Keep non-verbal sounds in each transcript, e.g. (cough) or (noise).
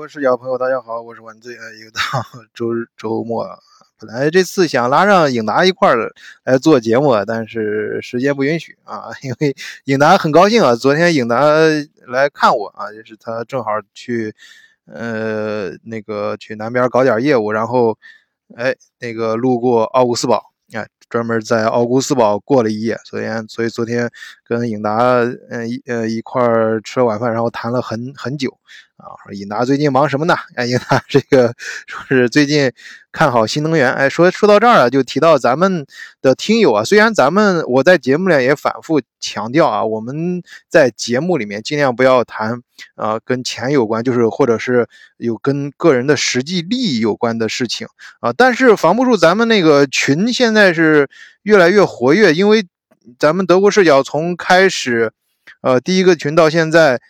各位视角朋友，大家好，我是万醉。呃，又到 (laughs) 周周末，本来这次想拉上影达一块儿来做节目，但是时间不允许啊。(laughs) 因为影达很高兴啊，昨天影达来看我啊，就是他正好去呃那个去南边搞点业务，然后哎那个路过奥古斯堡。哎，专门在奥古斯堡过了一夜。昨天，所以昨天跟尹达，嗯，一呃一块儿吃了晚饭，然后谈了很很久。啊，说尹达最近忙什么呢？哎，尹达这个说是最近看好新能源。哎，说说到这儿啊，就提到咱们的听友啊，虽然咱们我在节目里也反复强调啊，我们在节目里面尽量不要谈啊跟钱有关，就是或者是有跟个人的实际利益有关的事情啊，但是防不住咱们那个群现在是越来越活跃，因为咱们德国视角从开始呃第一个群到现在。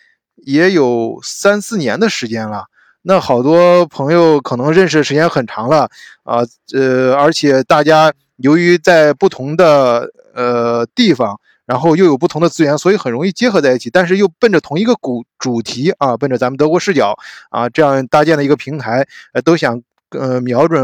也有三四年的时间了，那好多朋友可能认识时间很长了啊，呃，而且大家由于在不同的呃地方，然后又有不同的资源，所以很容易结合在一起，但是又奔着同一个主主题啊，奔着咱们德国视角啊这样搭建的一个平台，呃，都想呃瞄准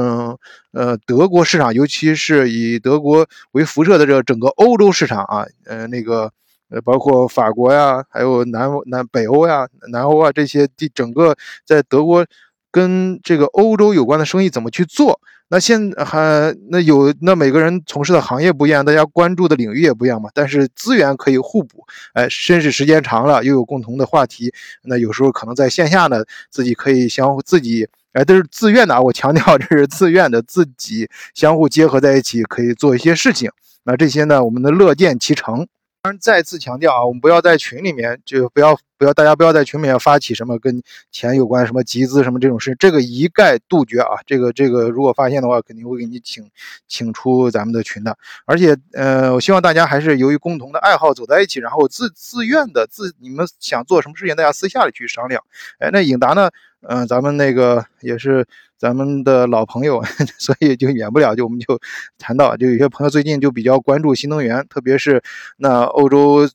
呃德国市场，尤其是以德国为辐射的这个整个欧洲市场啊，呃那个。呃，包括法国呀，还有南南北欧呀、南欧啊这些地，整个在德国跟这个欧洲有关的生意怎么去做？那现还那有那每个人从事的行业不一样，大家关注的领域也不一样嘛。但是资源可以互补，哎，甚至时间长了又有共同的话题，那有时候可能在线下呢，自己可以相互自己，哎，都是自愿的啊！我强调这是自愿的，自己相互结合在一起，可以做一些事情。那这些呢，我们的乐见其成。当然再次强调啊，我们不要在群里面就不要不要大家不要在群里面发起什么跟钱有关什么集资什么这种事，这个一概杜绝啊。这个这个如果发现的话，肯定会给你请请出咱们的群的。而且呃，我希望大家还是由于共同的爱好走在一起，然后自自愿的自你们想做什么事情，大家私下里去商量。哎，那颖达呢？嗯，咱们那个也是咱们的老朋友，(laughs) 所以就免不了就我们就谈到，就有些朋友最近就比较关注新能源，特别是那欧洲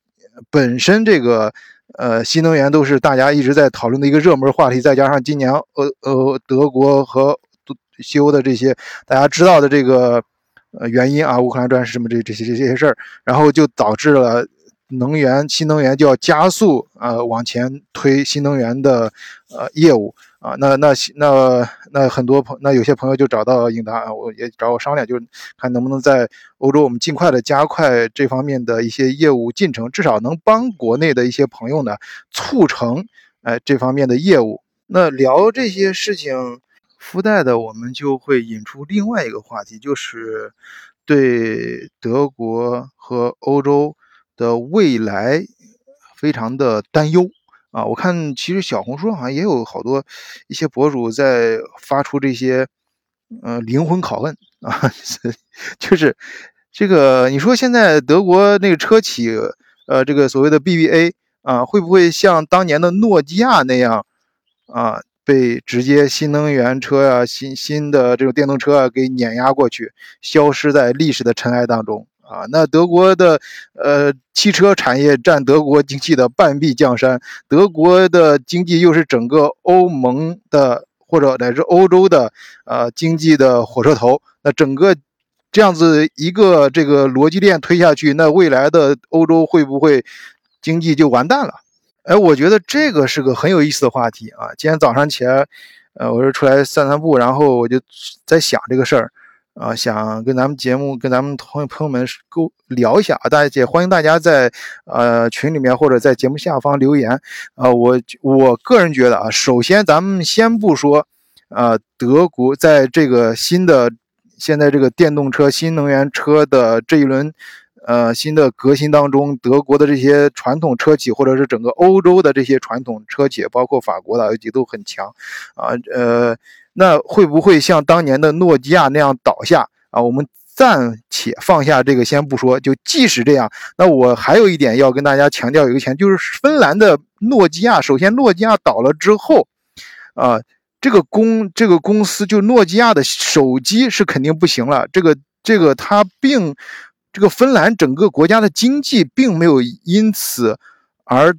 本身这个呃新能源都是大家一直在讨论的一个热门话题，再加上今年呃呃德国和西欧的这些大家知道的这个呃原因啊，乌克兰战事什么这这些这些事儿，然后就导致了。能源新能源就要加速呃，往前推新能源的呃业务啊，那那那那很多朋那有些朋友就找到英达，我也找我商量，就是看能不能在欧洲我们尽快的加快这方面的一些业务进程，至少能帮国内的一些朋友呢促成哎这方面的业务。那聊这些事情附带的，我们就会引出另外一个话题，就是对德国和欧洲。的未来非常的担忧啊！我看其实小红书好像也有好多一些博主在发出这些呃灵魂拷问啊，(laughs) 就是这个你说现在德国那个车企呃这个所谓的 BBA 啊，会不会像当年的诺基亚那样啊被直接新能源车啊新新的这种电动车啊给碾压过去，消失在历史的尘埃当中？啊，那德国的呃汽车产业占德国经济的半壁江山，德国的经济又是整个欧盟的或者乃至欧洲的呃经济的火车头，那整个这样子一个这个逻辑链推下去，那未来的欧洲会不会经济就完蛋了？哎，我觉得这个是个很有意思的话题啊。今天早上起来，呃，我是出来散散步，然后我就在想这个事儿。啊，想跟咱们节目、跟咱们朋友朋友们沟聊一下啊，大家也欢迎大家在呃群里面或者在节目下方留言啊。我我个人觉得啊，首先咱们先不说啊，德国在这个新的现在这个电动车、新能源车的这一轮呃新的革新当中，德国的这些传统车企或者是整个欧洲的这些传统车企，包括法国的也都很强啊，呃。那会不会像当年的诺基亚那样倒下啊？我们暂且放下这个先不说，就即使这样，那我还有一点要跟大家强调一个前就是芬兰的诺基亚。首先，诺基亚倒了之后，啊，这个公这个公司就诺基亚的手机是肯定不行了。这个这个它并这个芬兰整个国家的经济并没有因此而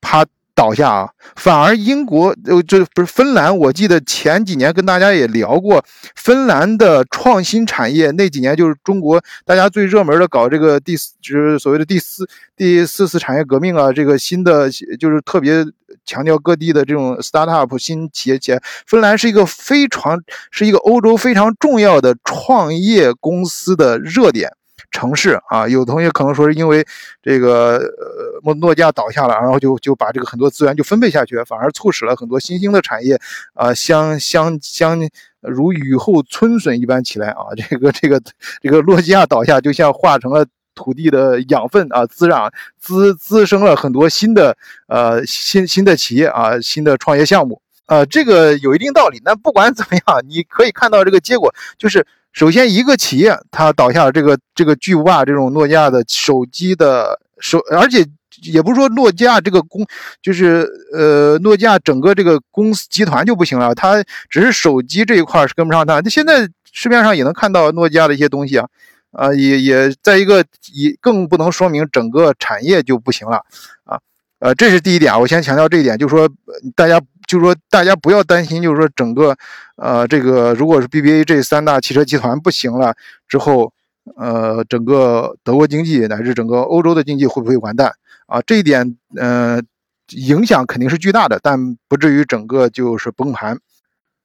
趴倒下啊，反而英国呃，这不是芬兰。我记得前几年跟大家也聊过，芬兰的创新产业那几年就是中国大家最热门的搞这个第四，就是所谓的第四第四次产业革命啊，这个新的就是特别强调各地的这种 startup 新企业企业。芬兰是一个非常是一个欧洲非常重要的创业公司的热点。城市啊，有同学可能说是因为这个呃诺诺基亚倒下了，然后就就把这个很多资源就分配下去，反而促使了很多新兴的产业啊相相相如雨后春笋一般起来啊。这个这个这个诺基亚倒下，就像化成了土地的养分啊，滋长滋滋生了很多新的呃新新的企业啊，新的创业项目啊，这个有一定道理。那不管怎么样，你可以看到这个结果就是。首先，一个企业它倒下了，这个这个巨无霸这种诺基亚的手机的手，而且也不是说诺基亚这个公，就是呃诺基亚整个这个公司集团就不行了，它只是手机这一块是跟不上它。那现在市面上也能看到诺基亚的一些东西啊，啊也也在一个也更不能说明整个产业就不行了啊，呃这是第一点，我先强调这一点，就是说大家。就是说，大家不要担心，就是说，整个，呃，这个如果是 BBA 这三大汽车集团不行了之后，呃，整个德国经济乃至整个欧洲的经济会不会完蛋啊？这一点，呃，影响肯定是巨大的，但不至于整个就是崩盘。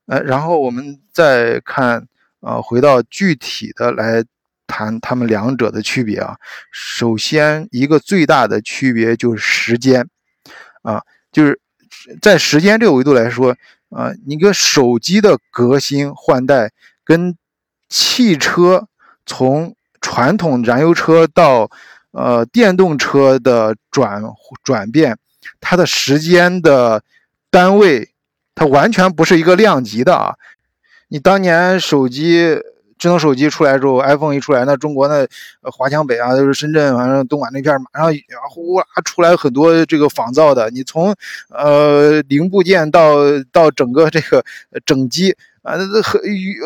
呃，然后我们再看，呃，回到具体的来谈他们两者的区别啊。首先，一个最大的区别就是时间，啊，就是。在时间这个维度来说，啊，你个手机的革新换代跟汽车从传统燃油车到呃电动车的转转变，它的时间的单位，它完全不是一个量级的啊。你当年手机。智能手机出来之后，iPhone 一出来，那中国那华强北啊，就是深圳，反正东莞那片马上呼啦出来很多这个仿造的。你从呃零部件到到整个这个整机啊，那很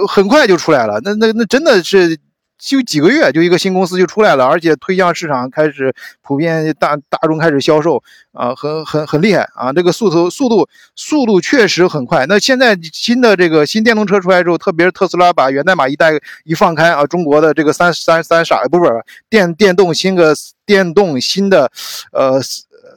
很快就出来了。那那那真的是。就几个月，就一个新公司就出来了，而且推向市场开始普遍大大众开始销售啊，很很很厉害啊！这个速度速度速度确实很快。那现在新的这个新电动车出来之后，特别是特斯拉把源代码一带一放开啊，中国的这个三三三傻不不电电动新个电动新的呃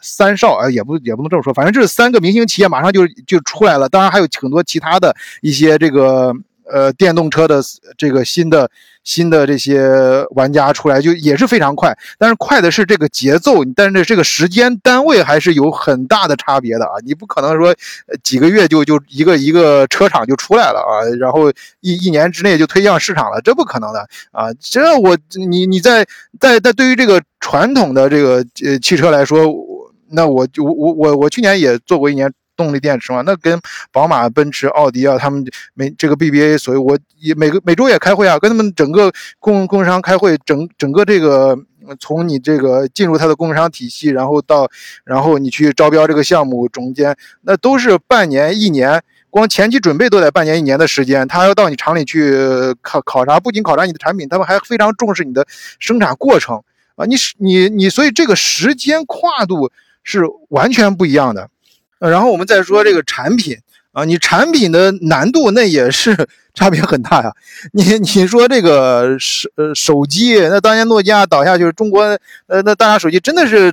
三少啊，也不也不能这么说，反正这三个明星企业马上就就出来了。当然还有很多其他的一些这个。呃，电动车的这个新的新的这些玩家出来就也是非常快，但是快的是这个节奏，但是这个时间单位还是有很大的差别的啊！你不可能说几个月就就一个一个车厂就出来了啊，然后一一年之内就推向市场了，这不可能的啊！这我你你在在在对于这个传统的这个呃汽车来说，那我就我我我去年也做过一年。动力电池嘛，那跟宝马、奔驰、奥迪啊，他们每这个 BBA，所以我也每个每周也开会啊，跟他们整个供供应商开会，整整个这个从你这个进入它的供应商体系，然后到然后你去招标这个项目中间，那都是半年一年，光前期准备都得半年一年的时间，他要到你厂里去考考察，不仅考察你的产品，他们还非常重视你的生产过程啊，你是你你，所以这个时间跨度是完全不一样的。然后我们再说这个产品啊，你产品的难度那也是 (laughs) 差别很大呀。你你说这个手呃手机，那当年诺基亚倒下就是中国呃那大家手机真的是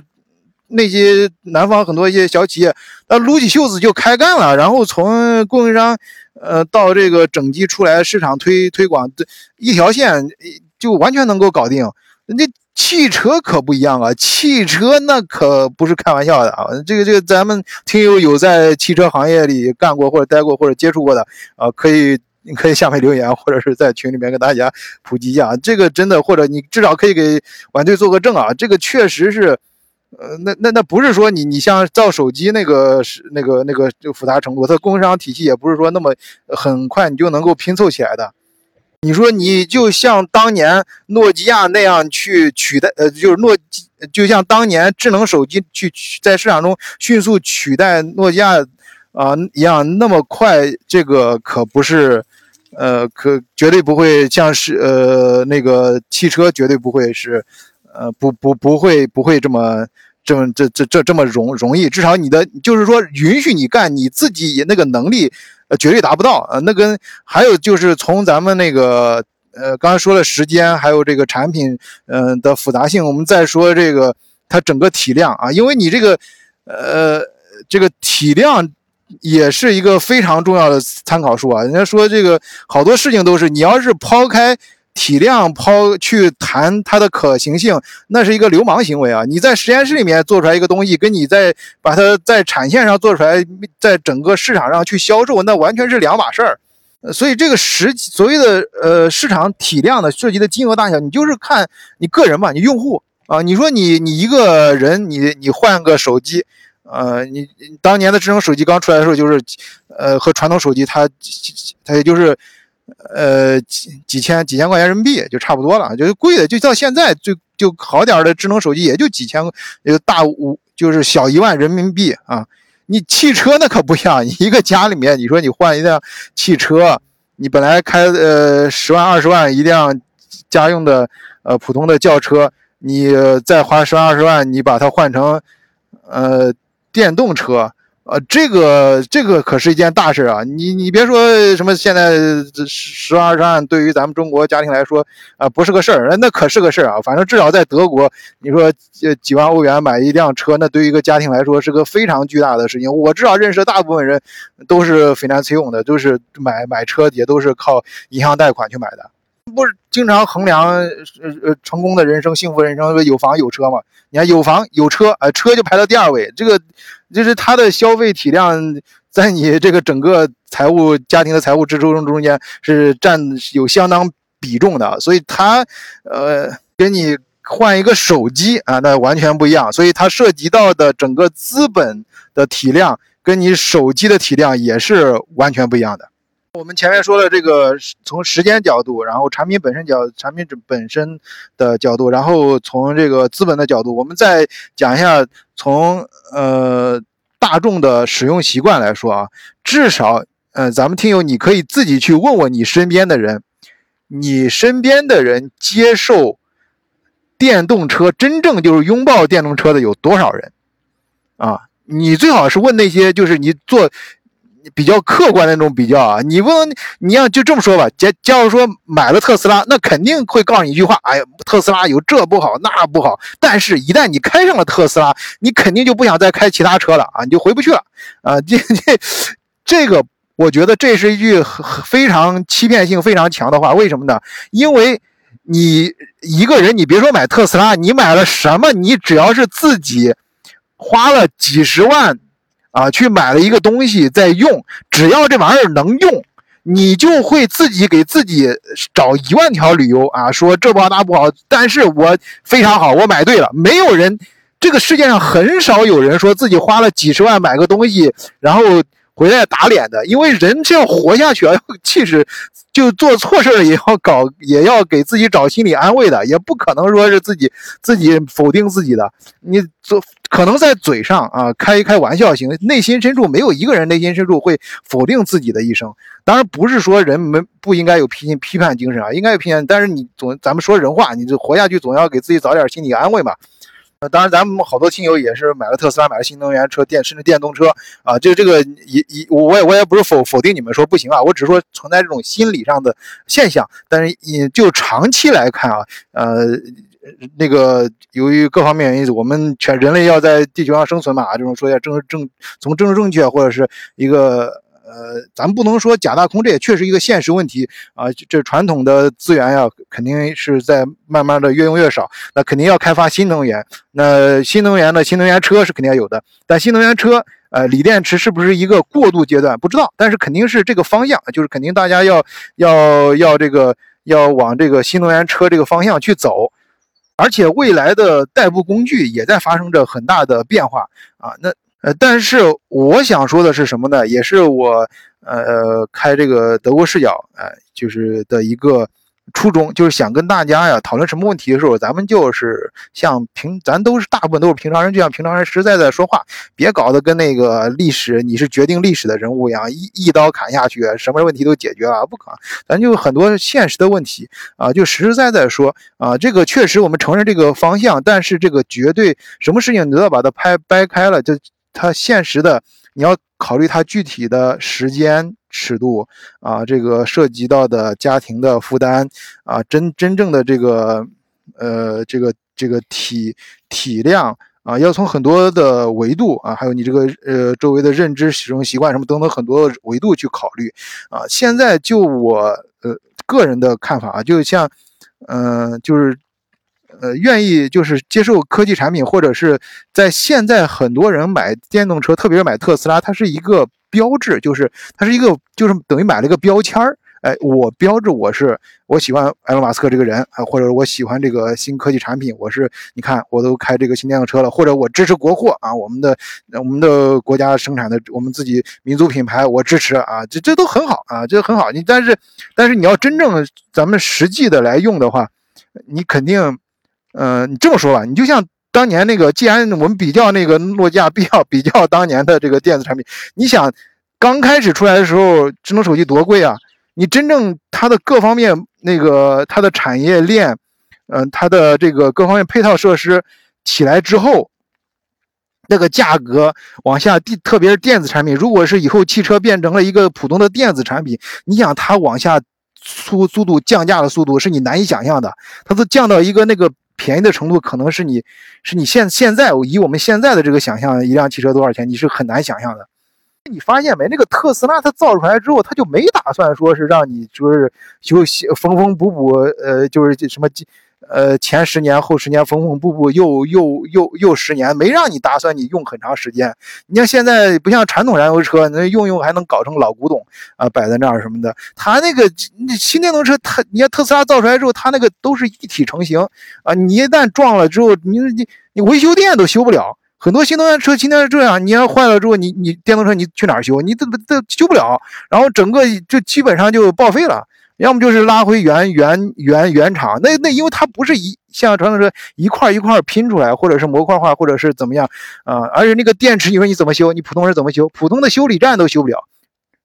那些南方很多一些小企业，那撸起袖子就开干了，然后从供应商呃到这个整机出来市场推推广，一条线就完全能够搞定。那汽车可不一样啊，汽车那可不是开玩笑的啊！这个这个，咱们听友有在汽车行业里干过或者待过或者接触过的啊，可以你可以下面留言，或者是在群里面跟大家普及一下。这个真的，或者你至少可以给晚队做个证啊！这个确实是，呃，那那那不是说你你像造手机那个是那个那个就复杂程度，它供应商体系也不是说那么很快你就能够拼凑起来的。你说你就像当年诺基亚那样去取代，呃，就是诺基，就像当年智能手机去在市场中迅速取代诺基亚啊一样那么快，这个可不是，呃，可绝对不会像是呃那个汽车绝对不会是，呃，不不不会不会这么。这么这这这这么容容易，至少你的就是说允许你干，你自己那个能力呃绝对达不到呃，那跟还有就是从咱们那个呃刚才说了时间，还有这个产品嗯的复杂性，我们再说这个它整个体量啊，因为你这个呃这个体量也是一个非常重要的参考数啊。人家说这个好多事情都是你要是抛开。体量抛去谈它的可行性，那是一个流氓行为啊！你在实验室里面做出来一个东西，跟你在把它在产线上做出来，在整个市场上去销售，那完全是两码事儿。所以这个实所谓的呃市场体量的涉及的金额大小，你就是看你个人嘛，你用户啊，你说你你一个人，你你换个手机，呃，你当年的智能手机刚出来的时候，就是呃和传统手机它它也就是。呃，几几千几千块钱人民币就差不多了，就是贵的，就到现在最就好点的智能手机也就几千，呃大五就是小一万人民币啊。你汽车那可不一样，一个家里面，你说你换一辆汽车，你本来开呃十万二十万一辆家用的呃普通的轿车，你再花十万二十万，你把它换成呃电动车。呃，这个这个可是一件大事啊！你你别说什么现在十十万二十万，对于咱们中国家庭来说啊，不是个事儿，那可是个事儿啊！反正至少在德国，你说几万欧元买一辆车，那对于一个家庭来说是个非常巨大的事情。我至少认识大部分人都是非常 c 用的，都是买买车也都是靠银行贷款去买的。不是经常衡量呃呃成功的人生、幸福人生有房有车嘛？你看有房有车，呃车就排到第二位。这个就是他的消费体量在你这个整个财务家庭的财务支出中中间是占有相当比重的，所以他呃跟你换一个手机啊，那完全不一样。所以它涉及到的整个资本的体量跟你手机的体量也是完全不一样的。我们前面说的这个从时间角度，然后产品本身角产品本身的角度，然后从这个资本的角度，我们再讲一下从呃大众的使用习惯来说啊，至少呃咱们听友你可以自己去问问你身边的人，你身边的人接受电动车真正就是拥抱电动车的有多少人啊？你最好是问那些就是你做。比较客观的那种比较啊，你问你要就这么说吧，假假如说买了特斯拉，那肯定会告诉你一句话，哎呀，特斯拉有这不好那不好，但是一旦你开上了特斯拉，你肯定就不想再开其他车了啊，你就回不去了啊，这这这个我觉得这是一句非常欺骗性非常强的话，为什么呢？因为你一个人，你别说买特斯拉，你买了什么，你只要是自己花了几十万。啊，去买了一个东西在用，只要这玩意儿能用，你就会自己给自己找一万条理由啊，说这不好那不好，但是我非常好，我买对了。没有人，这个世界上很少有人说自己花了几十万买个东西，然后。回来打脸的，因为人是要活下去啊，要气势，就做错事也要搞，也要给自己找心理安慰的，也不可能说是自己自己否定自己的。你做可能在嘴上啊开一开玩笑行，内心深处没有一个人内心深处会否定自己的一生。当然不是说人们不应该有批批判精神啊，应该有批判，但是你总咱们说人话，你就活下去总要给自己找点心理安慰嘛。呃，当然，咱们好多亲友也是买了特斯拉，买了新能源车，电甚至电动车啊。就这个，也也，我也我也不是否否定你们说不行啊，我只是说存在这种心理上的现象。但是，也就长期来看啊，呃，那个由于各方面原因，我们全人类要在地球上生存嘛，这种说要正正从政治正确或者是一个。呃，咱不能说假大空，这也确实一个现实问题啊。这传统的资源呀，肯定是在慢慢的越用越少，那肯定要开发新能源。那新能源的新能源车是肯定要有的，但新能源车，呃，锂电池是不是一个过渡阶段？不知道，但是肯定是这个方向，就是肯定大家要要要这个要往这个新能源车这个方向去走，而且未来的代步工具也在发生着很大的变化啊。那。呃，但是我想说的是什么呢？也是我呃开这个德国视角，哎，就是的一个初衷就是想跟大家呀讨论什么问题的时候，咱们就是像平，咱都是大部分都是平常人，就像平常人实实在在说话，别搞得跟那个历史你是决定历史的人物一样，一一刀砍下去，什么问题都解决了，不可能。咱就很多现实的问题啊，就实实在在说啊，这个确实我们承认这个方向，但是这个绝对什么事情都要把它拍掰开了，就它现实的你要考虑它具体的时间。尺度啊，这个涉及到的家庭的负担啊，真真正的这个呃，这个这个体体量啊，要从很多的维度啊，还有你这个呃周围的认知、使用习惯什么等等很多维度去考虑啊。现在就我呃个人的看法啊，就像嗯，就是呃愿意就是接受科技产品，或者是在现在很多人买电动车，特别是买特斯拉，它是一个。标志就是它是一个，就是等于买了一个标签儿。哎，我标志我是我喜欢埃隆·马斯克这个人啊，或者我喜欢这个新科技产品。我是你看，我都开这个新电动车了，或者我支持国货啊，我们的我们的国家生产的我们自己民族品牌，我支持啊，这这都很好啊，这很好。你但是但是你要真正咱们实际的来用的话，你肯定，嗯，你这么说吧，你就像。当年那个，既然我们比较那个诺基亚，比较比较当年的这个电子产品，你想，刚开始出来的时候，智能手机多贵啊！你真正它的各方面那个它的产业链，嗯，它的这个各方面配套设施起来之后，那个价格往下地，特别是电子产品，如果是以后汽车变成了一个普通的电子产品，你想它往下速速度降价的速度是你难以想象的，它都降到一个那个。便宜的程度可能是你，是你现现在以我们现在的这个想象，一辆汽车多少钱，你是很难想象的。你发现没？那个特斯拉它造出来之后，它就没打算说是让你就是就缝缝补补，呃，就是什么。呃，前十年后十年，缝缝补补又又又又十年，没让你打算你用很长时间。你像现在不像传统燃油车，那用用还能搞成老古董啊，摆在那儿什么的。它那个新电动车，它你看特斯拉造出来之后，它那个都是一体成型啊。你一旦撞了之后，你你你维修店都修不了。很多新能源车今天是这样，你要坏了之后，你你电动车你去哪儿修？你这这修不了，然后整个就基本上就报废了。要么就是拉回原原原原厂，那那因为它不是一像传统车一块一块拼出来，或者是模块化，或者是怎么样啊？而且那个电池，你说你怎么修？你普通人怎么修？普通的修理站都修不了，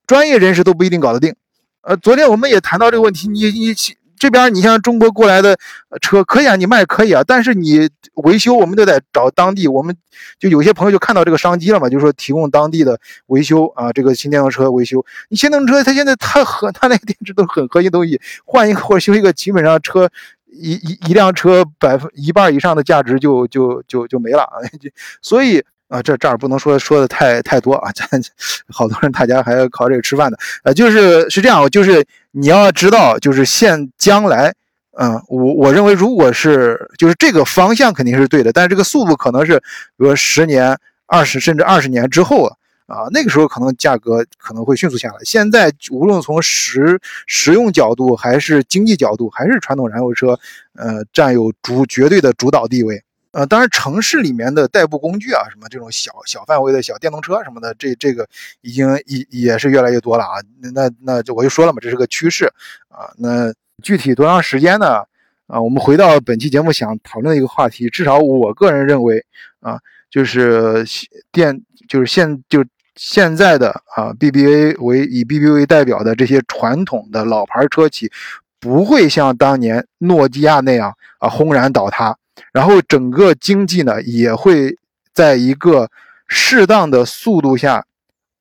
专业人士都不一定搞得定。呃，昨天我们也谈到这个问题，你你。这边你像中国过来的车可以啊，你卖可以啊，但是你维修我们都得找当地，我们就有些朋友就看到这个商机了嘛，就是说提供当地的维修啊，这个新电动车维修。你新电动车它现在它核 (laughs) 它那个电池都很核心东西，换一个或者修一个，基本上车一一一辆车百分一半以上的价值就就就就没了啊，(laughs) 所以。啊，这这儿不能说说的太太多啊，咱 (laughs) 好多人大家还要靠这个吃饭的，呃，就是是这样，就是你要知道，就是现将来，嗯，我我认为如果是就是这个方向肯定是对的，但是这个速度可能是，比如十年、二十甚至二十年之后啊，啊，那个时候可能价格可能会迅速下来。现在无论从实实用角度还是经济角度，还是传统燃油车，呃，占有主绝对的主导地位。呃，当然，城市里面的代步工具啊，什么这种小小范围的小电动车什么的，这这个已经也也是越来越多了啊。那那就我就说了嘛，这是个趋势啊。那具体多长时间呢？啊，我们回到本期节目想讨论的一个话题，至少我个人认为啊，就是电就是现就现在的啊，BBA 为以 BBA 为代表的这些传统的老牌车企，不会像当年诺基亚那样啊轰然倒塌。然后整个经济呢也会在一个适当的速度下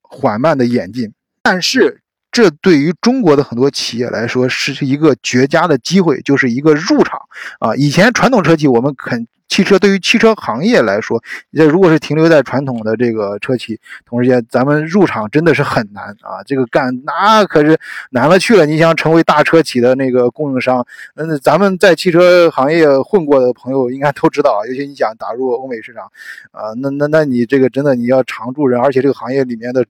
缓慢的演进，但是这对于中国的很多企业来说是一个绝佳的机会，就是一个入场啊。以前传统车企我们肯。汽车对于汽车行业来说，这如果是停留在传统的这个车企，同时间咱们入场真的是很难啊！这个干那可是难了去了。你想成为大车企的那个供应商，嗯，咱们在汽车行业混过的朋友应该都知道啊。尤其你想打入欧美市场，啊，那那那你这个真的你要常住人，而且这个行业里面的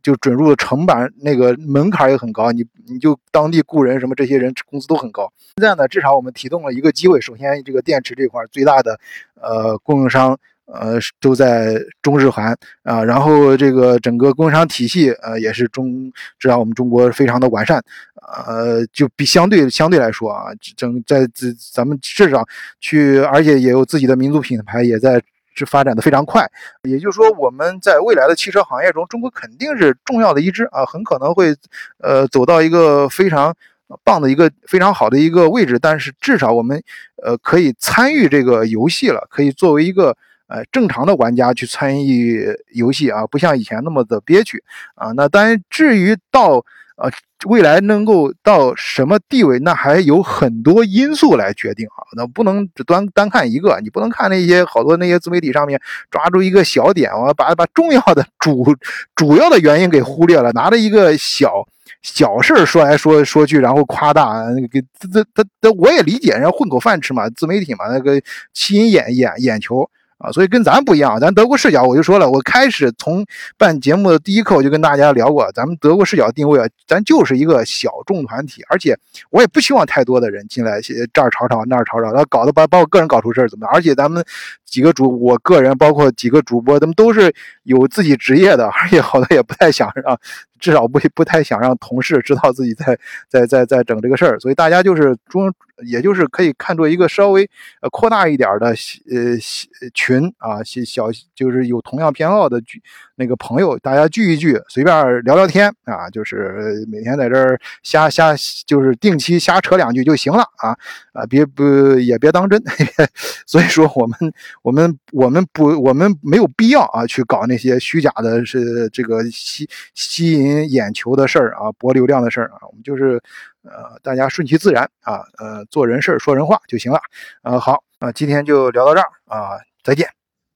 就准入的成本那个门槛也很高，你你就当地雇人什么这些人工资都很高。现在呢，至少我们提供了一个机会，首先这个电池这块最大的。呃，供应商呃，都在中日韩啊，然后这个整个供应商体系，呃，也是中，知道我们中国非常的完善，呃，就比相对相对来说啊，整在这咱们市场去，而且也有自己的民族品牌，也在是发展的非常快。也就是说，我们在未来的汽车行业中，中国肯定是重要的一支啊，很可能会呃走到一个非常棒的一个非常好的一个位置。但是至少我们呃可以参与这个游戏了，可以作为一个。呃，正常的玩家去参与游戏啊，不像以前那么的憋屈啊。那当然，至于到呃未来能够到什么地位，那还有很多因素来决定啊。那不能只单单看一个，你不能看那些好多那些自媒体上面抓住一个小点，我把把重要的主主要的原因给忽略了，拿着一个小小事儿说来说说去，然后夸大，给这这这我也理解，人家混口饭吃嘛，自媒体嘛，那个吸引眼眼眼球。啊，所以跟咱不一样，咱德国视角，我就说了，我开始从办节目的第一课，我就跟大家聊过，咱们德国视角定位啊，咱就是一个小众团体，而且我也不希望太多的人进来，这儿吵吵那儿吵吵，然后搞得把把我个人搞出事儿怎么？而且咱们几个主，我个人包括几个主播，他们都是有自己职业的，而且好多也不太想让。至少不不太想让同事知道自己在在在在整这个事儿，所以大家就是中，也就是可以看作一个稍微呃扩大一点的呃群啊，小小就是有同样偏好的群那个朋友，大家聚一聚，随便聊聊天啊，就是每天在这儿瞎瞎就是定期瞎扯两句就行了啊啊，别不也别当真，(laughs) 所以说我们我们我们不我们没有必要啊去搞那些虚假的是这个吸吸引。眼球的事儿啊，博流量的事儿啊，我们就是呃，大家顺其自然啊，呃，做人事说人话就行了。呃，好啊，今天就聊到这儿啊，再见。